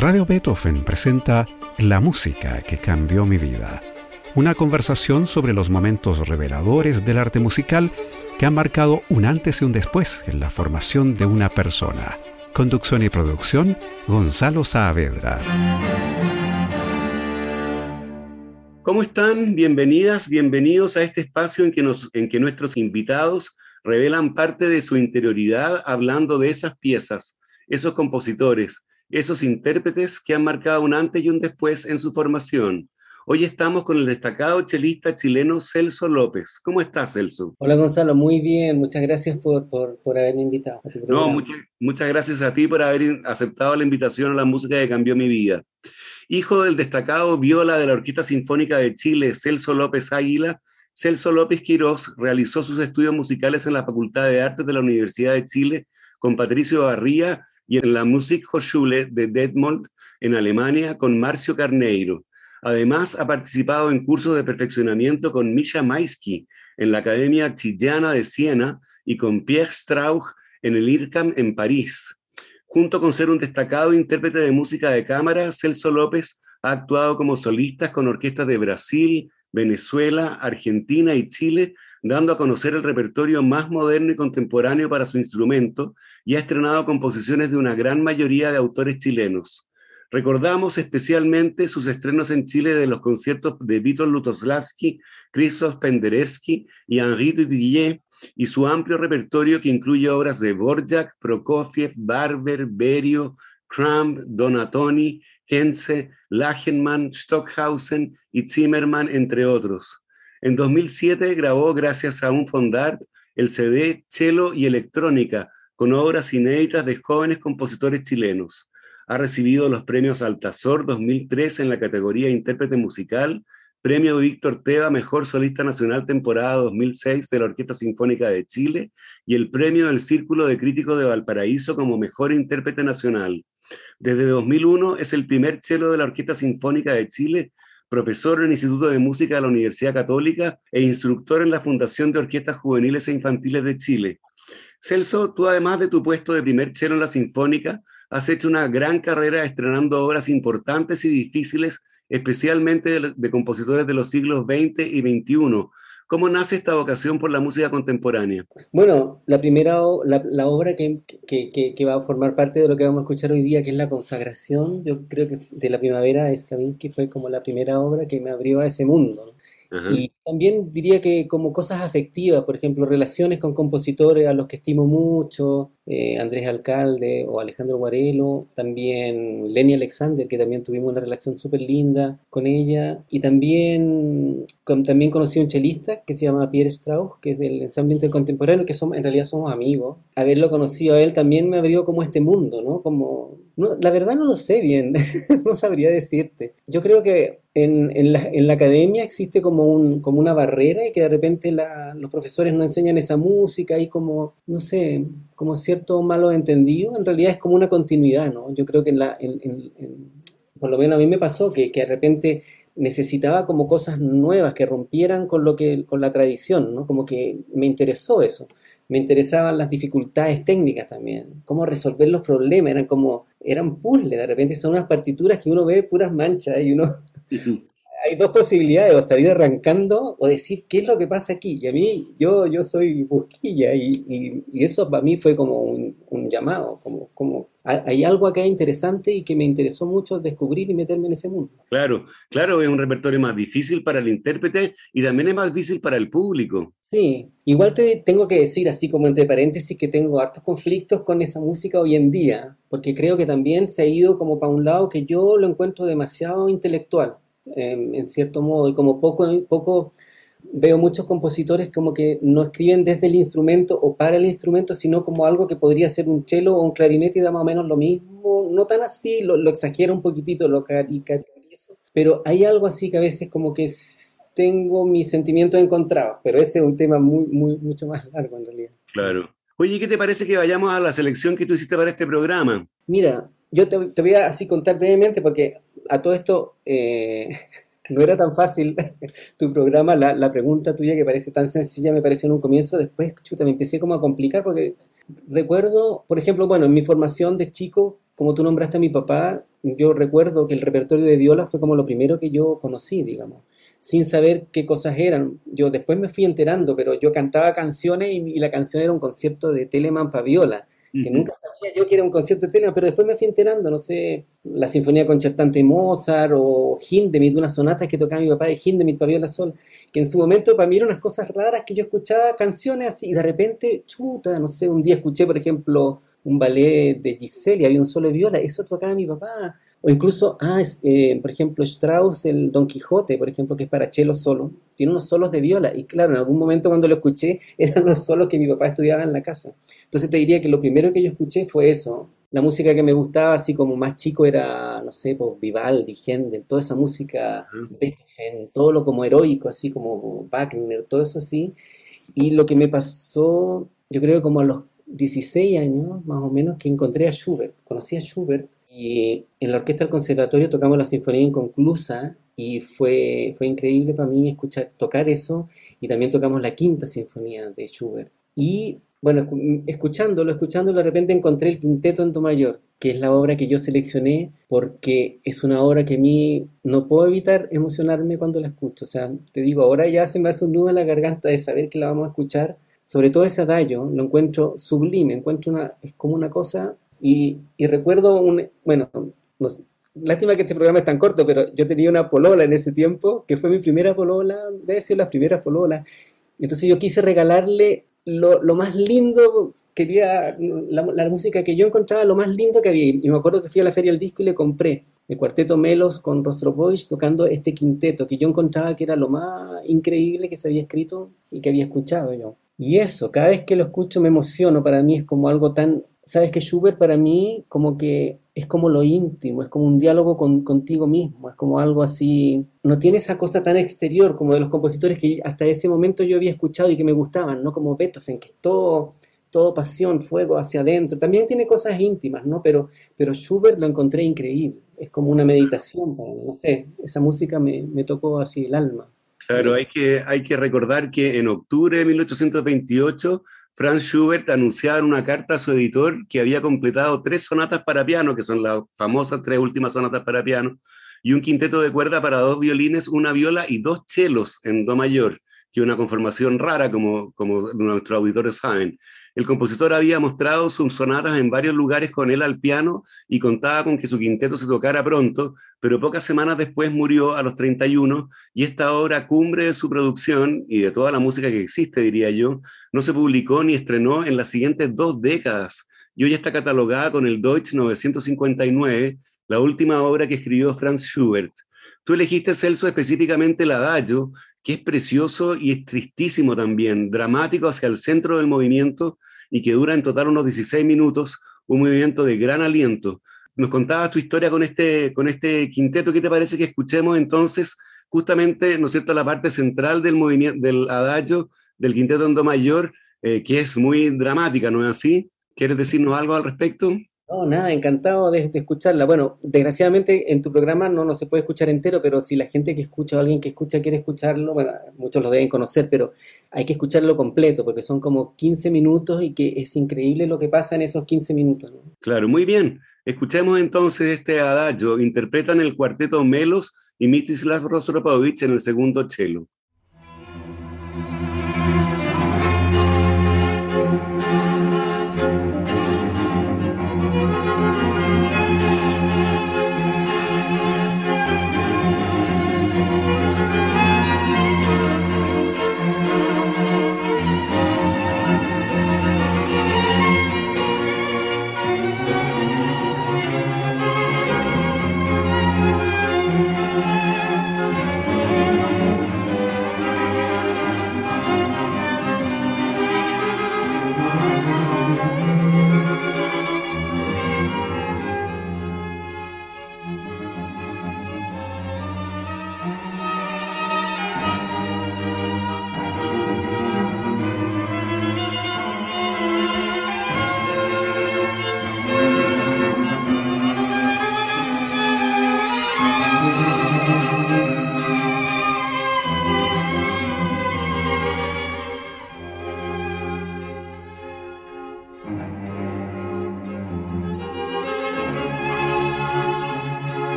Radio Beethoven presenta La música que cambió mi vida. Una conversación sobre los momentos reveladores del arte musical que han marcado un antes y un después en la formación de una persona. Conducción y producción, Gonzalo Saavedra. ¿Cómo están? Bienvenidas, bienvenidos a este espacio en que, en que nuestros invitados revelan parte de su interioridad hablando de esas piezas, esos compositores, esos intérpretes que han marcado un antes y un después en su formación. Hoy estamos con el destacado chelista chileno Celso López. ¿Cómo estás, Celso? Hola, Gonzalo. Muy bien. Muchas gracias por, por, por haberme invitado. A tu no, muchas, muchas gracias a ti por haber aceptado la invitación a la música que cambió mi vida. Hijo del destacado viola de la Orquesta Sinfónica de Chile, Celso López Águila, Celso López Quirós realizó sus estudios musicales en la Facultad de Artes de la Universidad de Chile con Patricio Barría y en la Musikhochschule de Detmold, en Alemania, con Marcio Carneiro. Además, ha participado en cursos de perfeccionamiento con Misha Maisky en la Academia Chillana de Siena y con Pierre Strauch en el IRCAM en París. Junto con ser un destacado intérprete de música de cámara, Celso López ha actuado como solista con orquestas de Brasil, Venezuela, Argentina y Chile, dando a conocer el repertorio más moderno y contemporáneo para su instrumento y ha estrenado composiciones de una gran mayoría de autores chilenos. Recordamos especialmente sus estrenos en Chile de los conciertos de Vito Lutoslavski, Krzysztof Penderecki y Henri Dudillet y su amplio repertorio que incluye obras de Borjak, Prokofiev, Barber, Berio, Kramp, Donatoni, Henze, Lachenmann, Stockhausen y Zimmermann, entre otros. En 2007 grabó, gracias a un fondart, el CD Chelo y Electrónica, con obras inéditas de jóvenes compositores chilenos. Ha recibido los premios Altazor 2003 en la categoría Intérprete Musical, Premio Víctor Teva Mejor Solista Nacional temporada 2006 de la Orquesta Sinfónica de Chile y el Premio del Círculo de Críticos de Valparaíso como Mejor Intérprete Nacional. Desde 2001 es el primer chelo de la Orquesta Sinfónica de Chile, profesor en el Instituto de Música de la Universidad Católica e instructor en la Fundación de Orquestas Juveniles e Infantiles de Chile. Celso, tú además de tu puesto de primer chelo en la Sinfónica, has hecho una gran carrera estrenando obras importantes y difíciles, especialmente de, compositores de los siglos XX y XXI. ¿Cómo nace esta vocación por la música contemporánea? Bueno, la primera la, obra que, que, va a formar parte de lo que vamos a escuchar hoy día, que es la consagración, yo creo que de la primavera de Stravinsky fue como la primera obra que me abrió a ese mundo. Y también diría que como cosas afectivas, por ejemplo, relaciones con compositores a los que estimo mucho, eh, Andrés Alcalde o Alejandro Guarelo, también Leni Alexander, que también tuvimos una relación súper linda con ella, y también, también conocí a un chelista que se llama Pierre Strauss, que es del ensamble intercontemporáneo, que somos, en realidad somos amigos. Haberlo conocido a él también me abrió como este mundo, ¿no? Como, la verdad no lo sé bien, no sabría decirte. Yo creo que en, en, la, en, la, academia existe como, un, como una barrera y que de repente los profesores no enseñan esa música y como, no sé, como cierto malo entendido, en realidad es como una continuidad, ¿no? Yo creo que la, por lo menos a mí me pasó que, que, de repente necesitaba como cosas nuevas que rompieran con lo que, con la tradición, ¿no? Como que me interesó eso. Me interesaban las dificultades técnicas también, cómo resolver los problemas, eran como, eran puzzles, de repente son unas partituras que uno ve puras manchas y uno hay dos posibilidades, o salir arrancando o decir qué es lo que pasa aquí. Y a mí, yo, yo soy busquilla y, eso para mí fue como un, llamado, como, como hay algo acá interesante y que me interesó mucho descubrir y meterme en ese mundo. Claro, claro, es un repertorio más difícil para el intérprete y también es más difícil para el público. Sí, igual te tengo que decir así como entre paréntesis que tengo hartos conflictos con esa música hoy en día, porque creo que también se ha ido como para un lado que yo lo encuentro demasiado intelectual en cierto modo, y como poco, poco veo muchos compositores como que no escriben desde el instrumento o para el instrumento, sino como algo que podría ser un cello o un clarinete y da más o menos lo mismo, no tan así, lo, lo exagero un poquitito, lo caricaturizo, pero hay algo así que a veces como que tengo mis sentimientos encontrados, pero ese es un tema muy, muy, mucho más largo en realidad. Claro. Oye, ¿qué te parece que vayamos a la selección que tú hiciste para este programa? Mira, yo te, te voy a así contar brevemente porque a todo esto, eh, no era tan fácil tu programa, la, pregunta tuya que parece tan sencilla me pareció en un comienzo, después, chuta, me empecé como a complicar porque recuerdo, por ejemplo, bueno, en mi formación de chico como tú nombraste a mi papá, yo recuerdo que el repertorio de viola fue como lo primero que yo conocí, digamos, sin saber qué cosas eran. Yo después me fui enterando, pero yo cantaba canciones y, la canción era un concierto de Telemann para viola, que nunca sabía yo que era un concierto de Telemann, pero después me fui enterando, no sé, la Sinfonía Concertante de Mozart o Hindemith, unas sonatas que tocaba mi papá de Hindemith para viola sol, que en su momento para mí eran unas cosas raras que yo escuchaba canciones así y de repente, chuta, no sé, un día escuché, por ejemplo, un ballet de Giselle y había un solo de viola, eso tocaba mi papá. O incluso, ah, eh, por ejemplo, Strauss, el Don Quijote, por ejemplo, que es para cello solo, tiene unos solos de viola. Y claro, en algún momento cuando lo escuché, eran los solos que mi papá estudiaba en la casa. Entonces te diría que lo primero que yo escuché fue eso. La música que me gustaba, así como más chico, era, no sé, pues, Vivaldi, Händel, toda esa música, Beethoven, todo lo como heroico, así como Wagner, todo eso así. Y lo que me pasó, yo creo como a los 16 años, más o menos, que encontré a Schubert. Conocí a Schubert y en la orquesta del conservatorio tocamos la sinfonía inconclusa y fue, fue increíble para mí escuchar, tocar eso y también tocamos la quinta sinfonía de Schubert. Y bueno, escuchándolo, escuchándolo, de repente encontré el quinteto en do mayor, que es la obra que yo seleccioné porque es una obra que a mí no puedo evitar emocionarme cuando la escucho. O sea, te digo, ahora ya se me hace un nudo en la garganta de saber que la vamos a escuchar sobre todo ese adagio, lo encuentro sublime, encuentro una, es como una cosa, y, recuerdo un, bueno, lástima que este programa es tan corto, pero yo tenía una polola en ese tiempo, que fue mi primera polola, debe ser las primeras pololas, entonces yo quise regalarle lo, más lindo, quería la, música que yo encontraba lo más lindo que había, y me acuerdo que fui a la feria del disco y le compré el cuarteto Melos con Rostropovich tocando este quinteto, que yo encontraba que era lo más increíble que se había escrito y que había escuchado yo. Y eso, cada vez que lo escucho me emociono, para mí es como algo tan... Sabes que Schubert para mí como que es como lo íntimo, es como un diálogo con, contigo mismo, es como algo así, no tiene esa cosa tan exterior como de los compositores que hasta ese momento yo había escuchado y que me gustaban, ¿no? Como Beethoven, que todo, todo pasión, fuego hacia adentro, también tiene cosas íntimas, ¿no? Pero, pero Schubert lo encontré increíble, es como una meditación para mí, no sé, esa música me, me tocó así el alma. Claro, hay que, hay que recordar que en octubre de 1828 Franz Schubert anunciaba en una carta a su editor que había completado tres sonatas para piano, que son las famosas tres últimas sonatas para piano, y un quinteto de cuerda para dos violines, una viola y dos chelos en do mayor, que es una conformación rara, como, como nuestros auditores saben. El compositor había mostrado sus sonatas en varios lugares con él al piano y contaba con que su quinteto se tocara pronto, pero pocas semanas después murió a los 31 y esta obra cumbre de su producción y de toda la música que existe, diría yo, no se publicó ni estrenó en las siguientes dos décadas y hoy está catalogada con el Deutsch 959, la última obra que escribió Franz Schubert. Tú elegiste, Celso, específicamente el Adagio, que es precioso y es tristísimo también, dramático hacia el centro del movimiento, y que dura en total unos 16 minutos, un movimiento de gran aliento. Nos contabas tu historia con este, con este quinteto, ¿qué te parece que escuchemos entonces justamente, ¿no es cierto?, la parte central del movimiento, del adagio del quinteto en do mayor, eh, que es muy dramática, ¿no es así? ¿Quieres decirnos algo al respecto? No, nada, encantado de, escucharla. Bueno, desgraciadamente en tu programa no, no se puede escuchar entero, pero si la gente que escucha o alguien que escucha quiere escucharlo, bueno, muchos lo deben conocer, pero hay que escucharlo completo porque son como 15 minutos y que es increíble lo que pasa en esos 15 minutos. Claro, muy bien. Escuchemos entonces este adagio. Interpretan el cuarteto Melos y Mstislav Rostropovich en el segundo cello.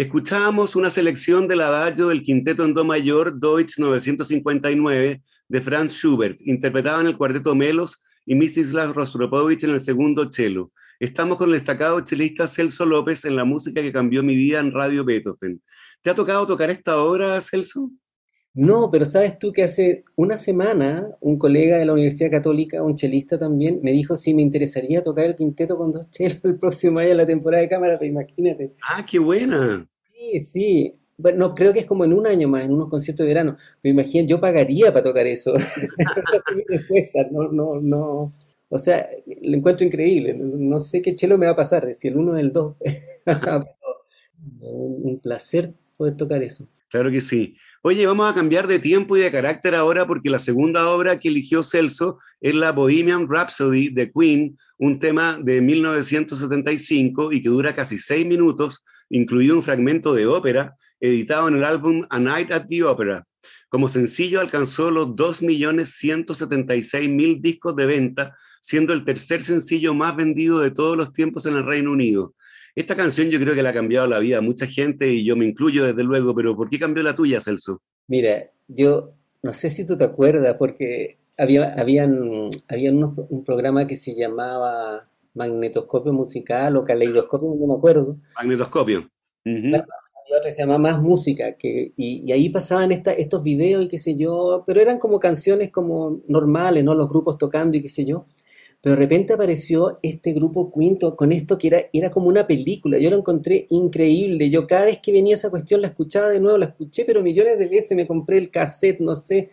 Escuchábamos una selección del adagio del quinteto en do mayor Deutsch 959 de Franz Schubert, interpretaban el cuarteto Melos y Mrs. Rostropovich en el segundo cello. Estamos con el destacado chelista Celso López en la música que cambió mi vida en Radio Beethoven. ¿Te ha tocado tocar esta obra, Celso? No, pero sabes tú que hace una semana un colega de la Universidad Católica, un chelista también, me dijo si me interesaría tocar el quinteto con dos chelos el próximo año en la temporada de cámara, pero imagínate. Ah, qué buena. Sí, sí. Bueno, no, creo que es como en un año más, en unos conciertos de verano. Me imagino, yo pagaría para tocar eso. no, no, no. O sea, lo encuentro increíble. No sé qué chelo me va a pasar, si el uno o el dos. un placer poder tocar eso. Claro que sí. Oye, vamos a cambiar de tiempo y de carácter ahora porque la segunda obra que eligió Celso es la Bohemian Rhapsody de Queen, un tema de 1975 y que dura casi seis minutos, incluido un fragmento de ópera editado en el álbum A Night at the Opera. Como sencillo alcanzó los 2.176.000 discos de venta, siendo el tercer sencillo más vendido de todos los tiempos en el Reino Unido. Esta canción yo creo que le ha cambiado la vida a mucha gente y yo me incluyo desde luego, pero ¿por qué cambió la tuya, Celso? Mira, yo no sé si tú te acuerdas, porque había, habían, habían un programa que se llamaba Magnetoscopio Musical o Caleidoscopio, no me acuerdo. Magnetoscopio. había otra que se llama Más Música, que, y, ahí pasaban esta, estos videos y qué sé yo, pero eran como canciones como normales, ¿no? Los grupos tocando y qué sé yo. Pero de repente apareció este grupo Quinto con esto que era, era como una película. Yo lo encontré increíble. Yo cada vez que venía esa cuestión la escuchaba de nuevo, la escuché, pero millones de veces me compré el cassette, no sé.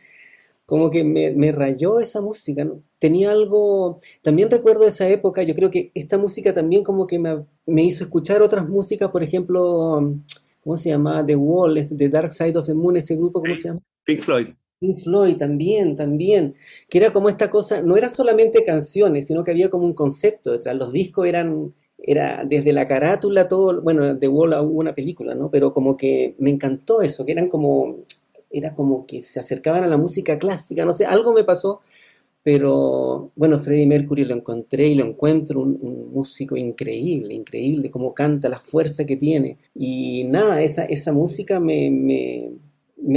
Como que me, rayó esa música. Tenía algo. También recuerdo esa época. Yo creo que esta música también como que me, me hizo escuchar otras músicas. Por ejemplo, ¿cómo se llama? The Wall, The Dark Side of the Moon, ese grupo, ¿cómo se llama? Pink Floyd. Pink Floyd también, también, que era como esta cosa, no era solamente canciones, sino que había como un concepto detrás. Los discos eran, era desde la carátula, todo, bueno, de Wall hubo una película, ¿no? Pero como que me encantó eso, que eran como, era como que se acercaban a la música clásica, no sé, algo me pasó, pero bueno, Freddie Mercury lo encontré y lo encuentro un, músico increíble, increíble, como canta, la fuerza que tiene. Y nada, esa, esa música me me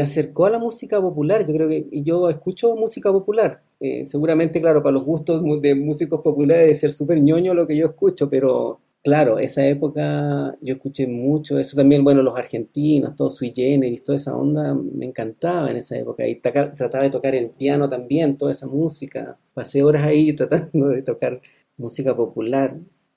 acercó a la música popular. Yo creo que yo escucho música popular. Eh, seguramente, claro, para los gustos de músicos populares debe ser súper ñoño lo que yo escucho, pero claro, esa época yo escuché mucho eso también, bueno, los argentinos, todo sui generis, toda esa onda me encantaba en esa época. Y trataba de tocar el piano también, toda esa música. Pasé horas ahí tratando de tocar música popular.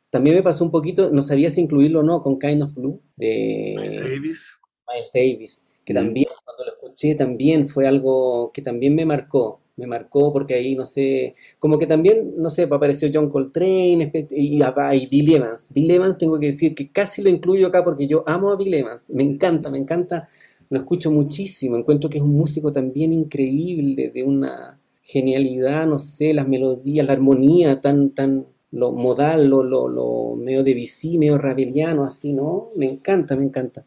También me pasó un poquito, no sabía si incluirlo o no, con Kind of Blue de Miles Davis. Miles Davis que también cuando lo escuché también fue algo que también me marcó, me marcó porque ahí, no sé, como que también, no sé, apareció John Coltrane y, y, Bill Evans. Bill Evans tengo que decir que casi lo incluyo acá porque yo amo a Bill Evans, me encanta, me encanta, lo escucho muchísimo, encuentro que es un músico también increíble, de una genialidad, no sé, las melodías, la armonía tan, tan, lo modal, lo, lo, lo medio de bici, medio raveliano, así, ¿no? Me encanta, me encanta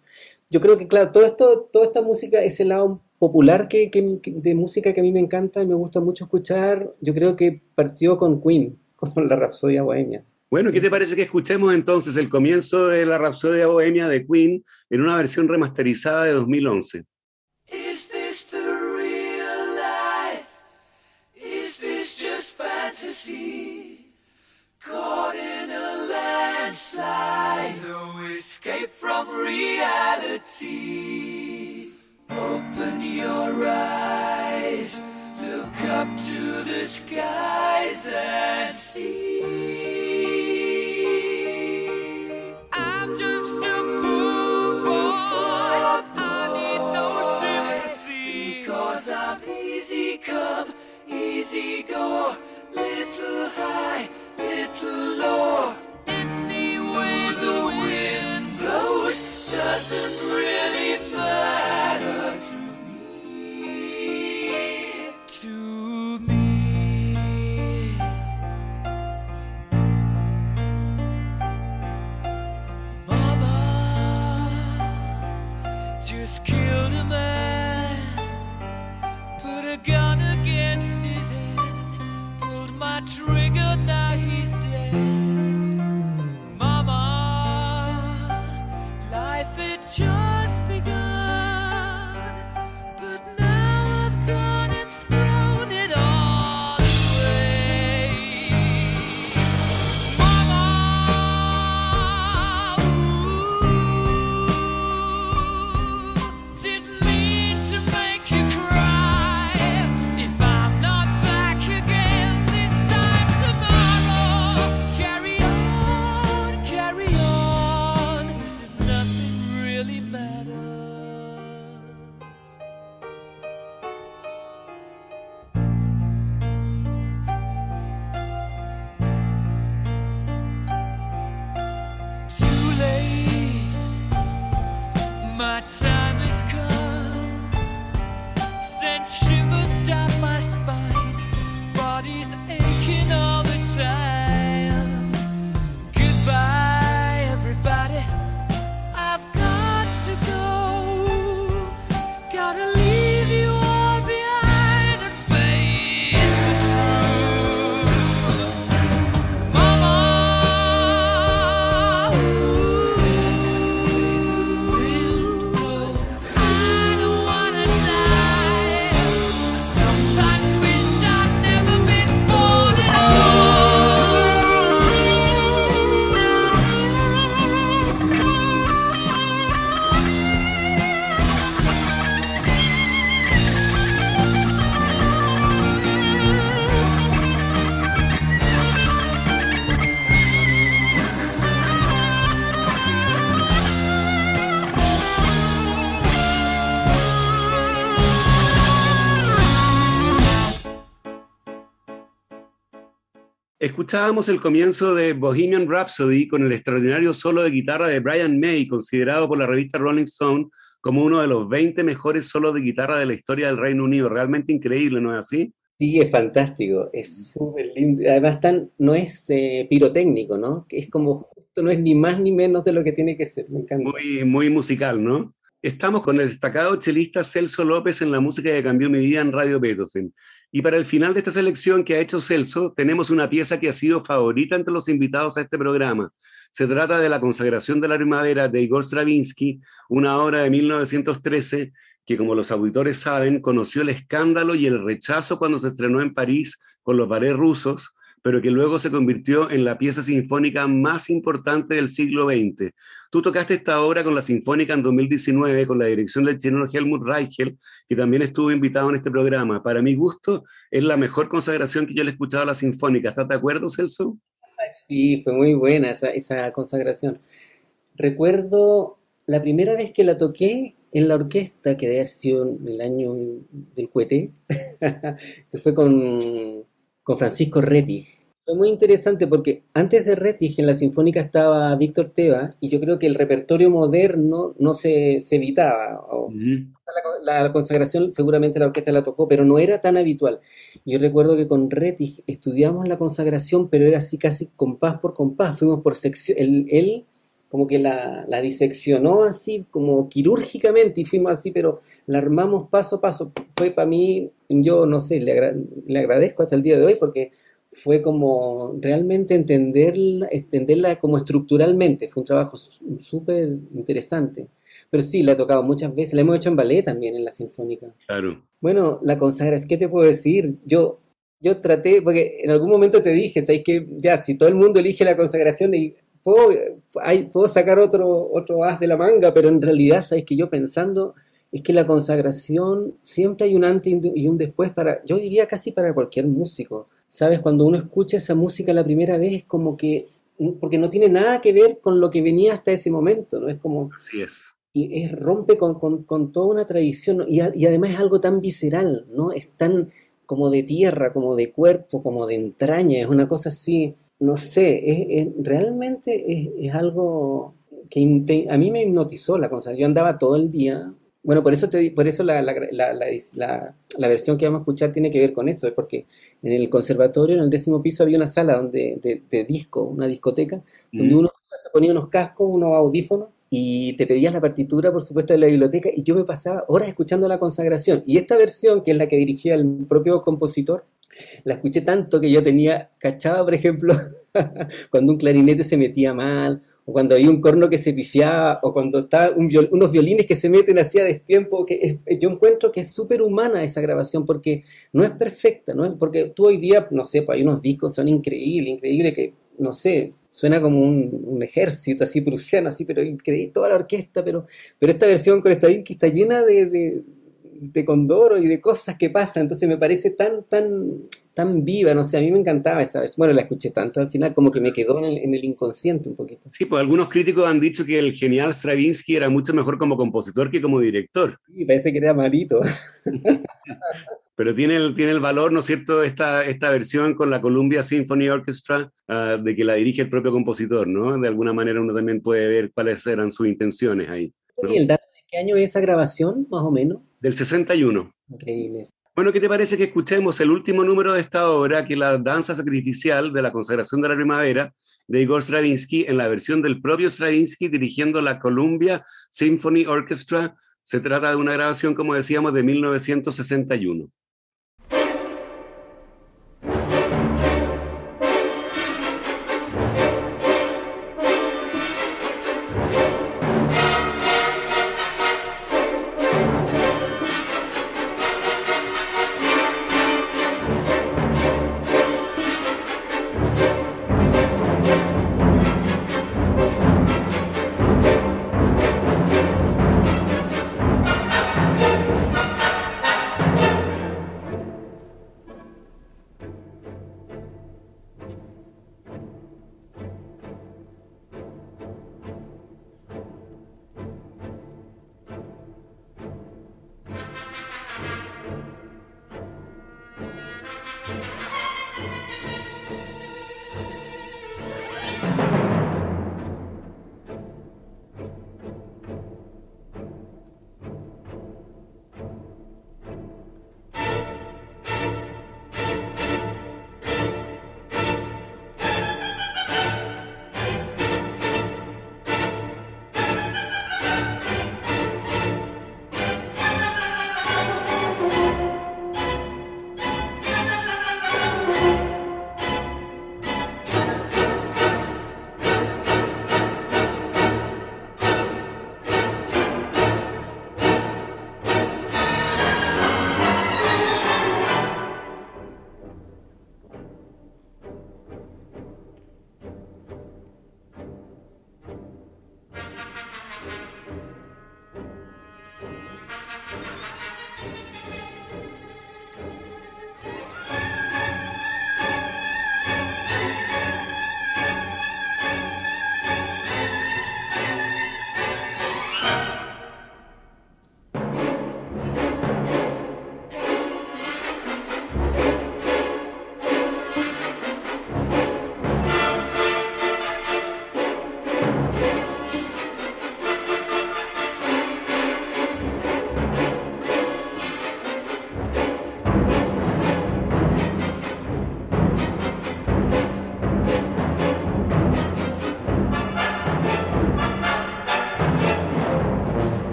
yo creo que, claro, todo esto, toda esta música, ese lado popular que, de música que a mí me encanta y me gusta mucho escuchar, yo creo que partió con Queen, con la Rapsodia Bohemia. Bueno, ¿qué te parece que escuchemos entonces el comienzo de la Rapsodia Bohemia de Queen en una versión remasterizada de 2011? Is this the real life? Is this just fantasy? Landslide. escape from reality. Open your eyes, look up to the skies and see. Escuchábamos el comienzo de Bohemian Rhapsody con el extraordinario solo de guitarra de Brian May, considerado por la revista Rolling Stone como uno de los 20 mejores solos de guitarra de la historia del Reino Unido. Realmente increíble, ¿no es así? Sí, es fantástico, es súper lindo. Además, tan, no es eh, pirotécnico, ¿no? Es como justo, no es ni más ni menos de lo que tiene que ser. Me encanta. Muy, muy musical, ¿no? Estamos con el destacado chelista Celso López en la música que cambió mi vida en Radio Beethoven. Y para el final de esta selección que ha hecho Celso, tenemos una pieza que ha sido favorita entre los invitados a este programa. Se trata de La consagración de la primavera de Igor Stravinsky, una obra de 1913 que, como los auditores saben, conoció el escándalo y el rechazo cuando se estrenó en París con los ballets rusos, pero que luego se convirtió en la pieza sinfónica más importante del siglo XX. Tú tocaste esta obra con la Sinfónica en 2019 con la dirección del chileno Helmut Reichel, que también estuvo invitado en este programa. Para mi gusto, es la mejor consagración que yo le he escuchado a la Sinfónica. ¿Estás de acuerdo, Celso? Sí, fue muy buena esa, consagración. Recuerdo la primera vez que la toqué en la orquesta, que debe haber sido el año del cohete, que fue con, con Francisco Rettig. Fue muy interesante porque antes de Rettig en la Sinfónica estaba Víctor Teva y yo creo que el repertorio moderno no se, se evitaba. la, consagración seguramente la orquesta la tocó, pero no era tan habitual. Yo recuerdo que con Rettig estudiamos la consagración, pero era así casi compás por compás. Fuimos por sección. Él, como que la, la, diseccionó así, como quirúrgicamente, y fuimos así, pero la armamos paso a paso. Fue para mí, yo no sé, le, le agradezco hasta el día de hoy porque fue como realmente entenderla, entenderla como estructuralmente. Fue un trabajo súper interesante. Pero sí, la he tocado muchas veces. La hemos hecho en ballet también, en la sinfónica. Claro. Bueno, la consagración, ¿qué te puedo decir? Yo, yo traté, porque en algún momento te dije, ¿sabes que Ya, si todo el mundo elige la consagración, y puedo, hay, puedo sacar otro, otro as de la manga, pero en realidad, ¿sabes que Yo pensando, es que la consagración siempre hay un antes y un después para, yo diría casi para cualquier músico ¿Sabes? Cuando uno escucha esa música la primera vez es como que, porque no tiene nada que ver con lo que venía hasta ese momento, ¿no? Es como... Así es. Y es, rompe con, con, toda una tradición y, y, además es algo tan visceral, ¿no? Es tan como de tierra, como de cuerpo, como de entraña, es una cosa así, no sé, es, realmente es, algo que a mí me hipnotizó la cosa. Yo andaba todo el día bueno, por eso, te, por eso la, la, la, la, versión que vamos a escuchar tiene que ver con eso, es porque en el conservatorio, en el décimo piso, había una sala donde, de, disco, una discoteca, donde mm. uno se ponía unos cascos, unos audífonos, y te pedías la partitura, por supuesto, de la biblioteca, y yo me pasaba horas escuchando la consagración. Y esta versión, que es la que dirigía el propio compositor, la escuché tanto que yo tenía, cachaba, por ejemplo, cuando un clarinete se metía mal, o cuando hay un corno que se pifiaba, o cuando está unos violines que se meten así a destiempo, que yo encuentro que es súper humana esa grabación, porque no es perfecta, ¿no? es porque tú hoy día, no sé, pues hay unos discos, son increíbles, increíbles, que, no sé, suena como un, ejército así prusiano, así, pero increíble, toda la orquesta, pero, pero esta versión con esta que está llena de, de condoro y de cosas que pasan, entonces me parece tan, tan tan viva, no sé, a mí me encantaba esa vez. Bueno, la escuché tanto al final como que me quedó en el, inconsciente un poquito. Sí, pues algunos críticos han dicho que el genial Stravinsky era mucho mejor como compositor que como director. Sí, parece que era malito. Pero tiene el, tiene el valor, ¿no es cierto?, esta, esta versión con la Columbia Symphony Orchestra, ah, de que la dirige el propio compositor, ¿no? De alguna manera uno también puede ver cuáles eran sus intenciones ahí. ¿Y el dato de qué año es esa grabación, más o menos? Del 61. Increíble. Bueno, ¿qué te parece que escuchemos el último número de esta obra, que es la danza sacrificial de la consagración de la primavera de Igor Stravinsky, en la versión del propio Stravinsky dirigiendo la Columbia Symphony Orchestra? Se trata de una grabación, como decíamos, de 1961.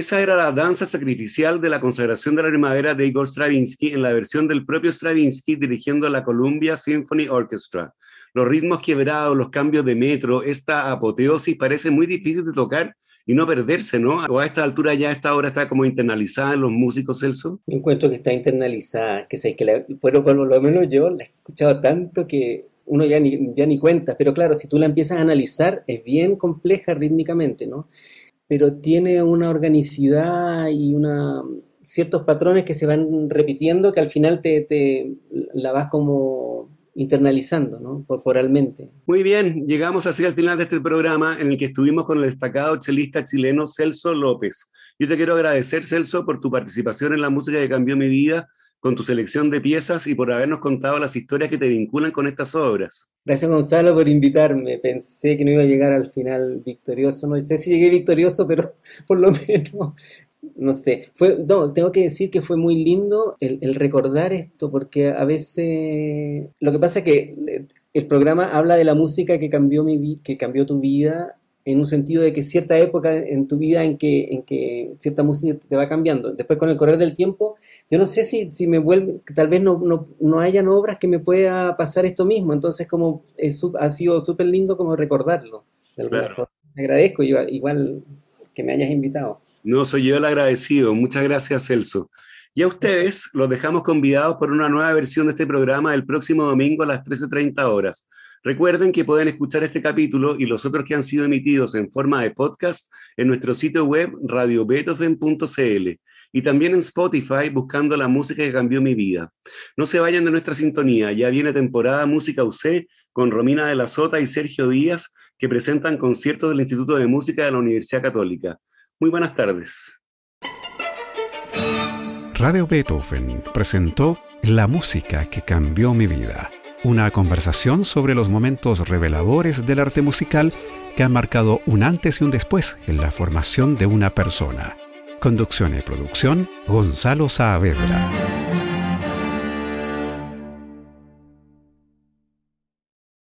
Esa era la danza sacrificial de la consagración de la primavera de Igor Stravinsky en la versión del propio Stravinsky dirigiendo la Columbia Symphony Orchestra. Los ritmos quebrados, los cambios de metro, esta apoteosis parece muy difícil de tocar y no perderse, ¿no? O a esta altura ya esta obra está como internalizada en los músicos, Celso. Yo encuentro que está internalizada, que sé que la, bueno, por lo menos yo la he escuchado tanto que uno ya ni, ya ni cuenta, pero claro, si tú la empiezas a analizar, es bien compleja rítmicamente, ¿no? Pero tiene una organicidad y una ciertos patrones que se van repitiendo que al final te, te la vas como internalizando, ¿no? Corporalmente. Muy bien, llegamos así al final de este programa en el que estuvimos con el destacado chelista chileno Celso López. Yo te quiero agradecer, Celso, por tu participación en la música que cambió mi vida con tu selección de piezas y por habernos contado las historias que te vinculan con estas obras. Gracias Gonzalo por invitarme. Pensé que no iba a llegar al final victorioso. No sé si llegué victorioso, pero por lo menos, no sé. Fue, no, tengo que decir que fue muy lindo el, el recordar esto, porque a veces lo que pasa es que el programa habla de la música que cambió mi que cambió tu vida en un sentido de que cierta época en tu vida en que, en que cierta música te va cambiando. Después con el correr del tiempo yo no sé si, si me vuelve, tal vez no, no, no hayan obras que me pueda pasar esto mismo, entonces como es, ha sido súper lindo como recordarlo. De alguna Claro. forma. Te agradezco igual, igual que me hayas invitado. No, soy yo el agradecido. Muchas gracias, Celso. Y a ustedes los dejamos convidados por una nueva versión de este programa el próximo domingo a las 13.30 horas. Recuerden que pueden escuchar este capítulo y los otros que han sido emitidos en forma de podcast en nuestro sitio web radiobeethoven.cl y también en Spotify buscando la música que cambió mi vida. No se vayan de nuestra sintonía, ya viene temporada Música UC con Romina de la Sota y Sergio Díaz que presentan conciertos del Instituto de Música de la Universidad Católica. Muy buenas tardes. Radio Beethoven presentó La música que cambió mi vida, una conversación sobre los momentos reveladores del arte musical que han marcado un antes y un después en la formación de una persona. Conducción y producción, Gonzalo Saavedra.